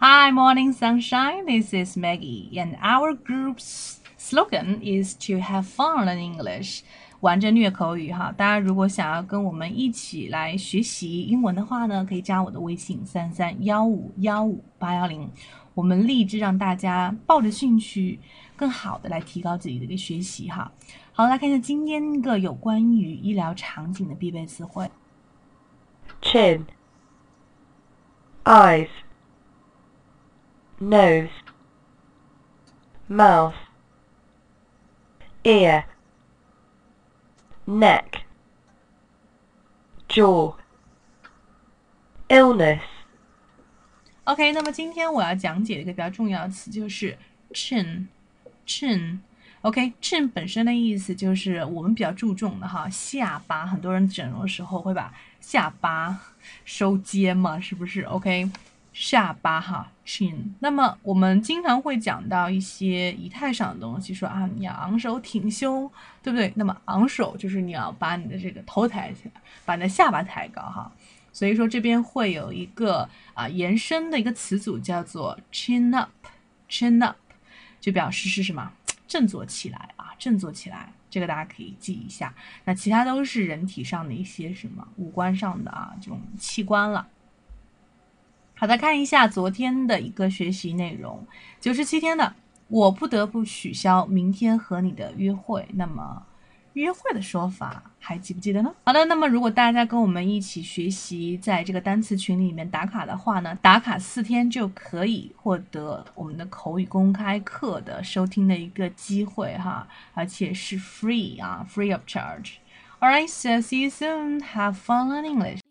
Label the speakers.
Speaker 1: Hi, morning sunshine. This is Maggie, and our group's slogan is to have fun in English. 玩着虐口语哈，大家如果想要跟我们一起来学习英文的话呢，可以加我的微信三三幺五幺五八幺零。我们立志让大家抱着兴趣，更好的来提高自己的一个学习哈。好，来看一下今天一个有关于医疗场景的必备词汇。
Speaker 2: chin, eyes, nose, mouth, ear, neck, jaw, illness.
Speaker 1: OK，那么今天我要讲解的一个比较重要的词就是 chin，chin。OK，chin 本身的意思就是我们比较注重的哈，下巴。很多人整容的时候会把下巴收尖嘛，是不是？OK， 下巴哈，chin。那么我们经常会讲到一些仪态上的东西，说啊，你要昂首挺胸，对不对？那么昂首就是你要把你的这个头抬起来，把你的下巴抬高哈。所以说这边会有一个啊延伸的一个词组叫做 chin up，chin up 就表示是什么？振作起来啊，振作起来，这个大家可以记一下。那其他都是人体上的一些什么五官上的啊这种器官了。好的，看一下昨天的一个学习内容，九十七天的，我不得不取消明天和你的约会。那么。约会的说法还记不记得呢？好的，那么如果大家跟我们一起学习，在这个单词群里面打卡的话呢，打卡四天就可以获得我们的口语公开课的收听的一个机会哈，而且是 free 啊，free of charge。All right, so see you soon. Have fun in English.